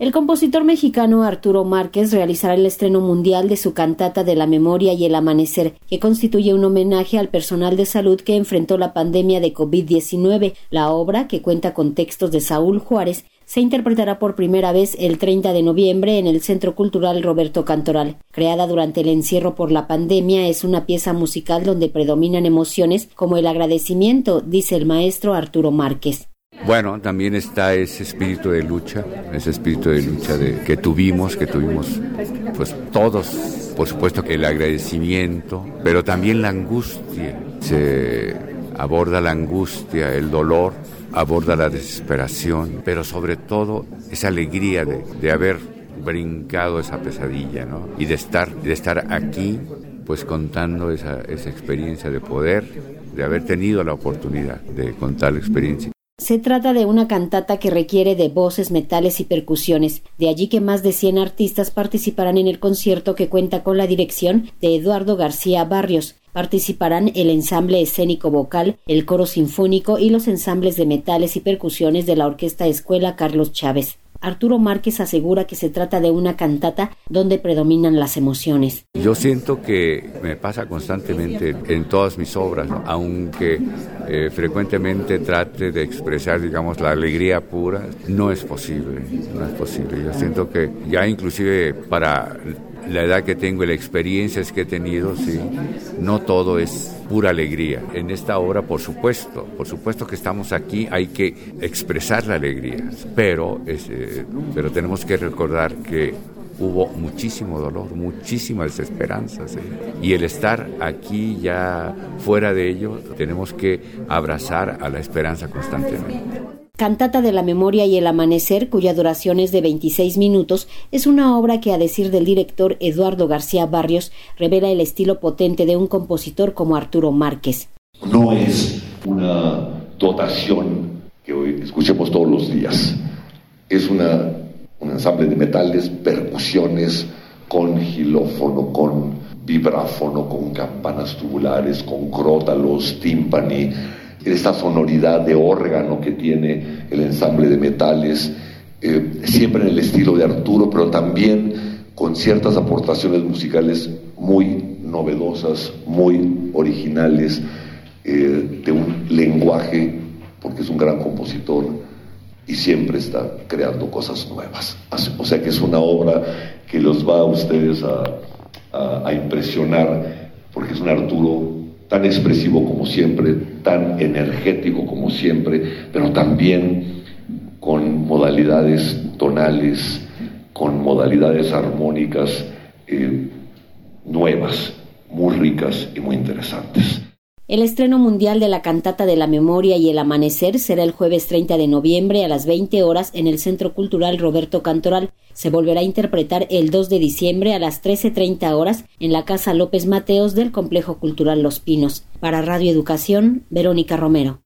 El compositor mexicano Arturo Márquez realizará el estreno mundial de su cantata de la memoria y el amanecer, que constituye un homenaje al personal de salud que enfrentó la pandemia de COVID-19. La obra, que cuenta con textos de Saúl Juárez, se interpretará por primera vez el 30 de noviembre en el Centro Cultural Roberto Cantoral. Creada durante el encierro por la pandemia, es una pieza musical donde predominan emociones como el agradecimiento, dice el maestro Arturo Márquez. Bueno, también está ese espíritu de lucha, ese espíritu de lucha de, que tuvimos, que tuvimos pues todos, por supuesto que el agradecimiento, pero también la angustia. Se aborda la angustia, el dolor, aborda la desesperación, pero sobre todo esa alegría de, de haber brincado esa pesadilla, ¿no? Y de estar, de estar aquí, pues contando esa, esa experiencia de poder, de haber tenido la oportunidad de contar la experiencia. Se trata de una cantata que requiere de voces, metales y percusiones, de allí que más de 100 artistas participarán en el concierto que cuenta con la dirección de Eduardo García Barrios. Participarán el ensamble escénico vocal, el coro sinfónico y los ensambles de metales y percusiones de la Orquesta Escuela Carlos Chávez. Arturo Márquez asegura que se trata de una cantata donde predominan las emociones. Yo siento que me pasa constantemente en todas mis obras, aunque eh, frecuentemente trate de expresar, digamos, la alegría pura, no es posible, no es posible. Yo siento que ya inclusive para la edad que tengo y las experiencias que he tenido, sí, no todo es pura alegría. En esta obra, por supuesto, por supuesto que estamos aquí, hay que expresar la alegría, pero, eh, pero tenemos que recordar que hubo muchísimo dolor, muchísimas desesperanzas. ¿eh? Y el estar aquí ya fuera de ello, tenemos que abrazar a la esperanza constantemente. Cantata de la Memoria y el Amanecer, cuya duración es de 26 minutos, es una obra que, a decir del director Eduardo García Barrios, revela el estilo potente de un compositor como Arturo Márquez. No es una dotación que escuchemos todos los días. Es una, un ensamble de metales, percusiones, con gilófono, con vibráfono, con campanas tubulares, con crótalos, tímpani, esta sonoridad de órgano que tiene el ensamble de metales, eh, siempre en el estilo de Arturo, pero también con ciertas aportaciones musicales muy novedosas, muy originales, eh, de un lenguaje, porque es un gran compositor y siempre está creando cosas nuevas. O sea que es una obra que los va a ustedes a, a impresionar, porque es un Arturo tan expresivo como siempre, tan energético como siempre, pero también con modalidades tonales, con modalidades armónicas eh, nuevas, muy ricas y muy interesantes. El estreno mundial de la cantata de la memoria y el amanecer será el jueves 30 de noviembre a las 20 horas en el Centro Cultural Roberto Cantoral. Se volverá a interpretar el 2 de diciembre a las 13.30 horas en la Casa López Mateos del Complejo Cultural Los Pinos. Para Radio Educación, Verónica Romero.